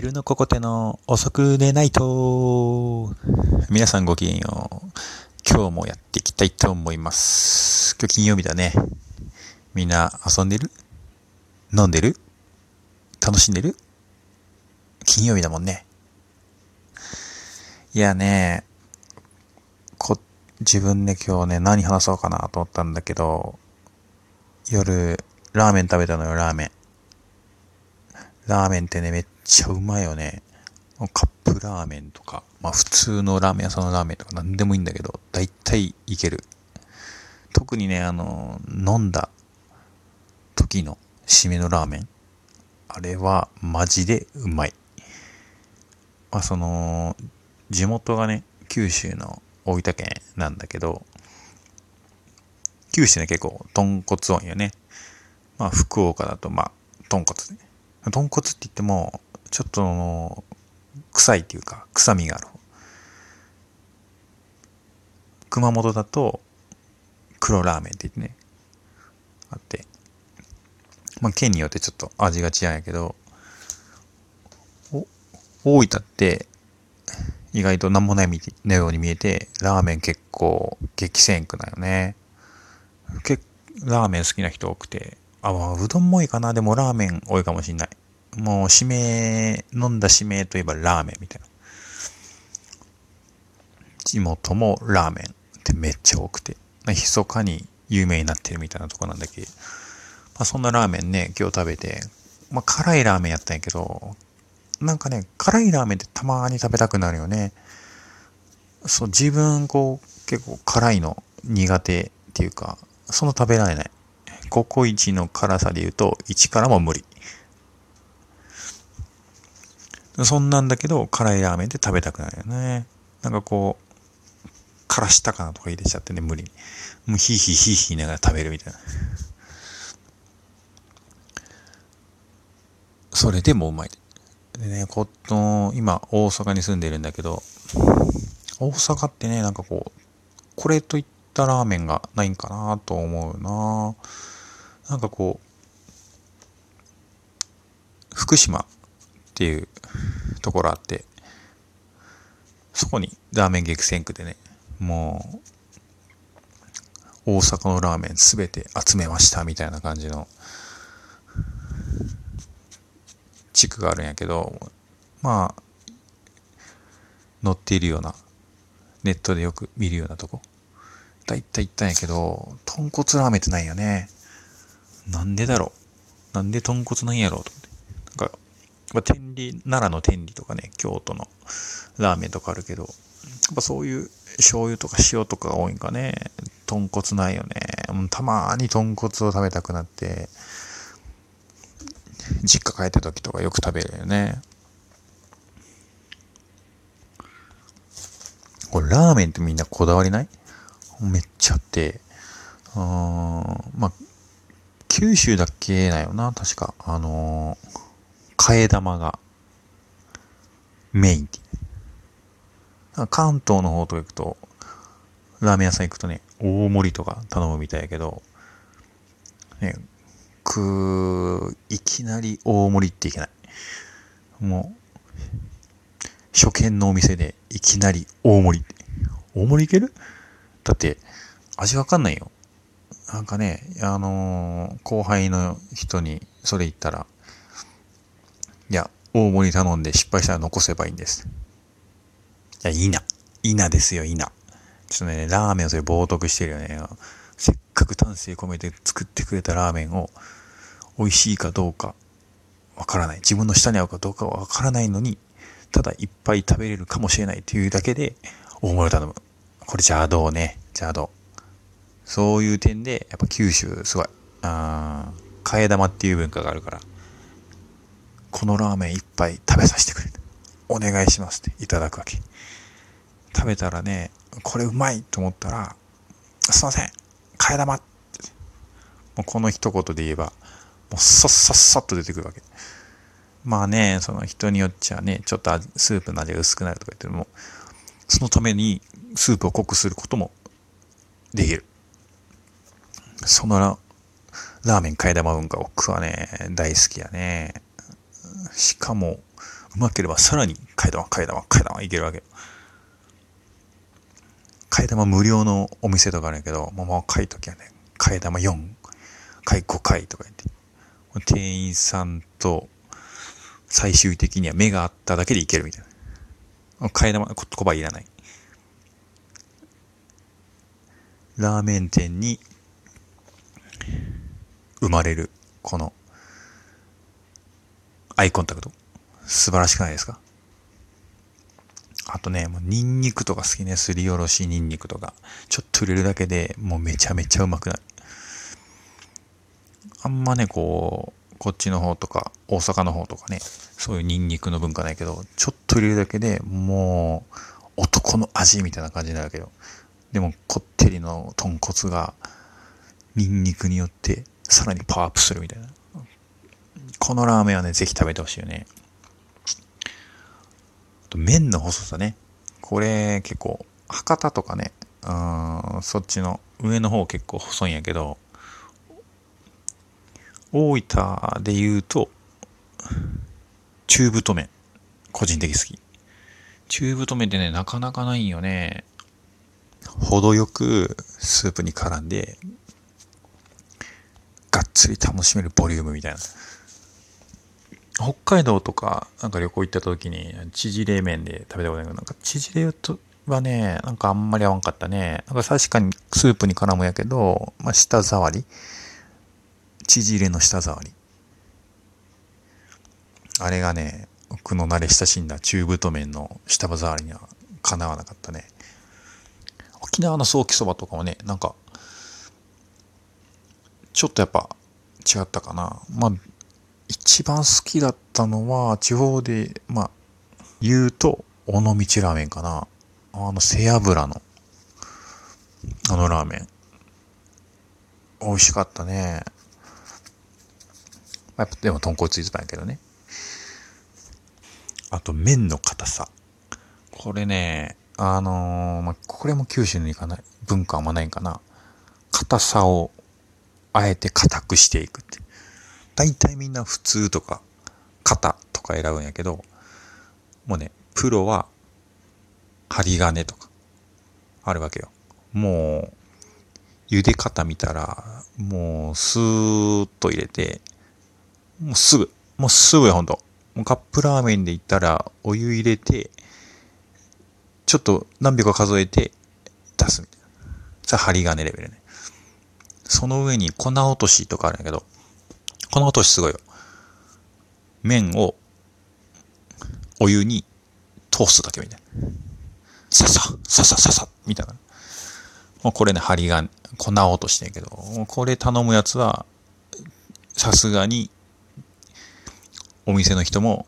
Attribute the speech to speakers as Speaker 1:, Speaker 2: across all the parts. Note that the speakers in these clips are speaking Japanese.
Speaker 1: 昼のここての遅く寝ないと。皆さんごきげんよう。今日もやっていきたいと思います。今日金曜日だね。みんな遊んでる？飲んでる？楽しんでる？金曜日だもんね。いやね、こ、自分で今日ね、何話そうかなと思ったんだけど、夜、ラーメン食べたのよ、ラーメン。ラーメンってね、めっちゃうまいよね。カップラーメンとか、まあ普通のラーメン屋さんのラーメンとか何でもいいんだけど、大体いける。特にね、あの、飲んだ時の締めのラーメン。あれはマジでうまい。まあその、地元がね、九州の大分県なんだけど、九州ね結構豚骨多いよね。まあ福岡だとまあ豚骨ね。豚骨って言っても、ちょっとの、臭いっていうか、臭みがある。熊本だと、黒ラーメンって言ってね、あって、まあ、県によってちょっと味が違うんやけど、大分って、意外と何もないのように見えて、ラーメン結構激戦区だよね。結ラーメン好きな人多くて、あ、まあ、うどんも多いかな。でもラーメン多いかもしんない。もう、指名、飲んだ指名といえばラーメンみたいな。地元もラーメンってめっちゃ多くて、密かに有名になってるみたいなとこなんだけど、まあ、そんなラーメンね、今日食べて、まあ、辛いラーメンやったんやけど、なんかね、辛いラーメンってたまに食べたくなるよね。そう、自分、こう、結構辛いの苦手っていうか、その食べられない。ココイチの辛さで言うと、1からも無理。そんなんだけど、辛いラーメンって食べたくなるよね。なんかこう、辛したかなとか入れちゃってね、無理に。もうヒーヒーヒーヒーながら食べるみたいな。それでもうまい。でね、この、今、大阪に住んでるんだけど、大阪ってね、なんかこう、これといったラーメンがないんかなと思うななんかこう、福島っていうところあって、そこにラーメン激戦区でね、もう、大阪のラーメンすべて集めましたみたいな感じの地区があるんやけど、まあ、載っているような、ネットでよく見るようなとこ。だいたい行ったんやけど、豚骨ラーメンってないよね。なんでだろう？なんで豚骨なんやろうと思って。なんか、まあ、天理、奈良の天理とかね、京都のラーメンとかあるけど、やっぱそういう醤油とか塩とかが多いんかね。豚骨ないよね。もうたまに豚骨を食べたくなって、実家帰った時とかよく食べるよね。これラーメンってみんなこだわりない？めっちゃあって、うん、まあ、九州だっけだよな、確か。あのー、替え玉がメインって。関東の方とか行くと、ラーメン屋さん行くとね、大盛りとか頼むみたいやけど、ね、く、いきなり大盛りっていけない。もう、初見のお店でいきなり大盛りって。大盛りいける？だって、味わかんないよ。なんかね、あのー、後輩の人にそれ言ったら、いや、大盛り頼んで失敗したら残せばいいんです。いや、いいな。いいなですよ、いいな。ちょっとね、ラーメンをそれ冒涜してるよね。せっかく丹精込めて作ってくれたラーメンを、美味しいかどうかわからない。自分の舌に合うかどうかはわからないのに、ただいっぱい食べれるかもしれないというだけで、大盛り頼む。これ邪道ね。邪道。そういう点で、やっぱ九州すごい。あ替え玉っていう文化があるから、このラーメン一杯食べさせてくれ。お願いしますっていただくわけ。食べたらね、これうまいと思ったら、すいません、替え玉って。もうこの一言で言えば、もうさっさっさっと出てくるわけ。まあね、その人によっちゃね、ちょっとスープの味が薄くなるとか言っても、そのためにスープを濃くすることもできる。そのララーメン替え玉文化僕はね、大好きやね。しかも、うまければさらに替え玉、替え玉、替え玉いけるわけ。替え玉無料のお店とかあるんやけど、もう若い時はね、替え玉4、替え5回とか言って、店員さんと最終的には目があっただけでいけるみたいな。替え玉、言葉いらない。ラーメン店に生まれる、このアイコンタクト。素晴らしくないですか？あとね、もうニンニクとか好きね。すりおろしニンニクとか。ちょっと入れるだけでもうめちゃめちゃうまくなる。あんまね、こう、こっちの方とか、大阪の方とかね、そういうニンニクの文化ないけど、ちょっと入れるだけでもう男の味みたいな感じになるけど、でもこってりの豚骨がニンニクによってさらにパワーアップするみたいな。このラーメンはね、ぜひ食べてほしいよね。と麺の細さね。これ結構、博多とかね、うん、そっちの上の方結構細いんやけど、大分で言うと、中太麺。個人的好き。中太麺ってね、なかなかないんよね。程よくスープに絡んで、つり楽しめるボリュームみたいな。北海道とか、なんか旅行行った時に、縮れ麺で食べたことないけど、なんか縮れとはね、なんかあんまり合わんかったね。なんか確かにスープに絡むやけど、まあ、舌触り。縮れの舌触り。あれがね、僕の慣れ親しんだ中太麺の舌触りにはかなわなかったね。沖縄のソーキそばとかもね、なんか、ちょっとやっぱ違ったかな。まあ、一番好きだったのは、地方で、まあ、言うと、尾道ラーメンかな。あの、背脂の、あのラーメン。美味しかったね。やっぱ、でも豚骨ついてたんやけどね。あと、麺の硬さ。これね、あのー、まあ、これも九州に行かない、文化はあんまないんかな。硬さを、あえて硬くしていくって。大体みんな普通とか、型とか選ぶんやけど、もうね、プロは、針金とか、あるわけよ。もう、茹で方見たら、もう、スーッと入れて、もうすぐ、もうすぐよ、ほんと。もうカップラーメンで言ったら、お湯入れて、ちょっと何秒か数えて出すみたいな。じゃあ針金レベルね。その上に粉落としとかあるんやけど、この音すごいよ。麺をお湯に通すだけみたいな。ささ、ささささ、みたいな。もうこれね、針が粉落としてんけど、これ頼むやつは、さすがに、お店の人も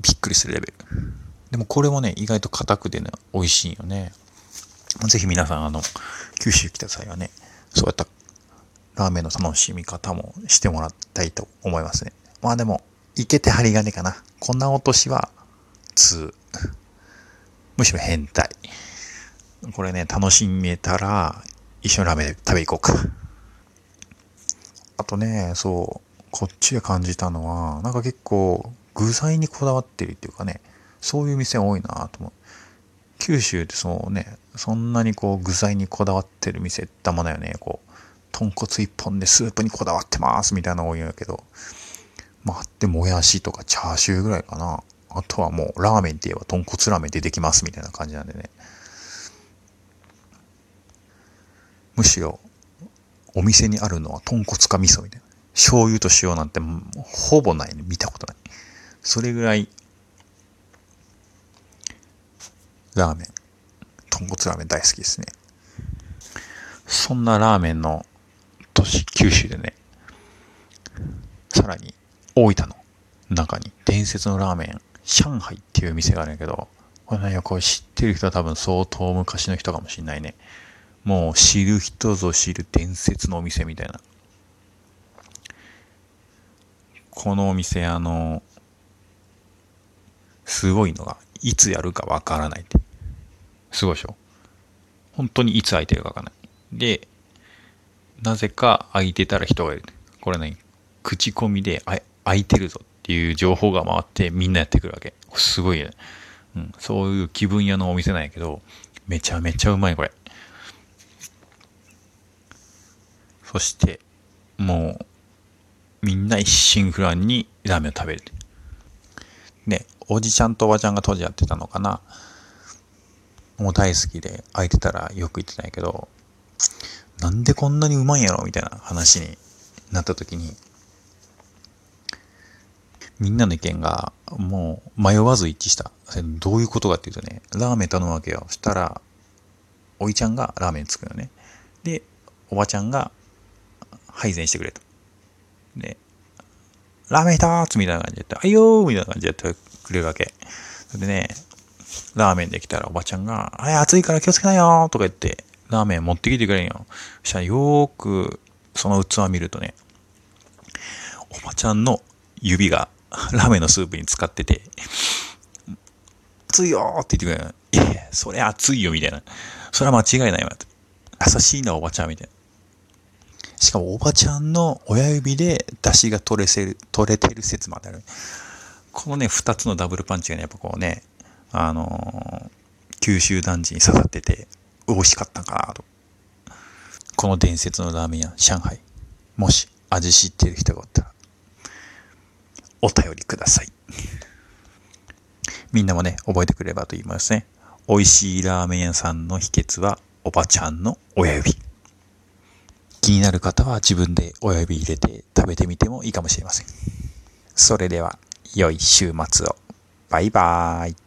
Speaker 1: びっくりするレベル。でもこれもね、意外と硬くてね、美味しいよね。ぜひ皆さん、あの、九州来た際はね、そうやったラーメンの楽しみ方もしてもらいたいと思いますね。まあでも、いけて針金かな。こんな落としは2。むしろ変態。これね、楽しめたら、一緒にラーメン食べ行こうか。あとね、そう、こっちで感じたのは、なんか結構、具材にこだわってるっていうかね、そういう店多いなと思う。九州ってそうね、そんなにこう具材にこだわってる店ってあんまないよね。こう、豚骨一本でスープにこだわってますみたいなの多いんやけど、まあ、で、もやしとかチャーシューぐらいかな。あとはもう、ラーメンって言えば豚骨ラーメン出てきますみたいな感じなんでね。むしろ、お店にあるのは豚骨か味噌みたいな。醤油と塩なんてほぼないね。見たことない。それぐらい、ラーメン、豚骨ラーメン大好きですね。そんなラーメンの都市、九州でね、さらに大分の中に伝説のラーメン、上海っていう店があるんやけど、これね、これ知ってる人は多分相当昔の人かもしんないね。もう知る人ぞ知る伝説のお店みたいな。このお店、あの、すごいのが、いつやるかわからないって。すごいでしょ本当にいつ空いてるかわからない。で、なぜか空いてたら人がいる。これね、口コミであ空いてるぞっていう情報が回ってみんなやってくるわけ。すごいね。うん、そういう気分屋のお店なんやけど、めちゃめちゃうまいこれ。そして、もう、みんな一心不乱にラーメンを食べる。で、おじちゃんとおばちゃんが当時やってたのかな。もう大好きで、空いてたらよく行ってたんやけど、なんでこんなにうまいんやろ？みたいな話になった時に、みんなの意見がもう迷わず一致した。どういうことかっていうとね、ラーメン頼むわけよ。したら、おいちゃんがラーメン作るのね。で、おばちゃんが配膳してくれと。で、ラーメン一つみたいな感じでやって、はいよーみたいな感じでやってくれるわけ。でね、ラーメンできたらおばちゃんが、はい、暑いから気をつけなよとか言って、ラーメン持ってきてくれんよ。そしたらよーくその器見るとね、おばちゃんの指がラーメンのスープに使ってて、熱いよって言ってくれる。いや、それ熱いよみたいな。それは間違いないわ。優しいな、おばちゃんみたいな。しかもおばちゃんの親指で出汁が取れせる、取れてる説まである。このね、二つのダブルパンチがね、やっぱこうね、あのー、九州男児に刺さってて、美味しかったかと。この伝説のラーメン屋、上海。もし味知ってる人がおったら、お便りください。みんなもね、覚えてくれればと言いますね。美味しいラーメン屋さんの秘訣は、おばちゃんの親指。気になる方は自分で親指入れて食べてみてもいいかもしれません。それでは、良い週末を。バイバーイ。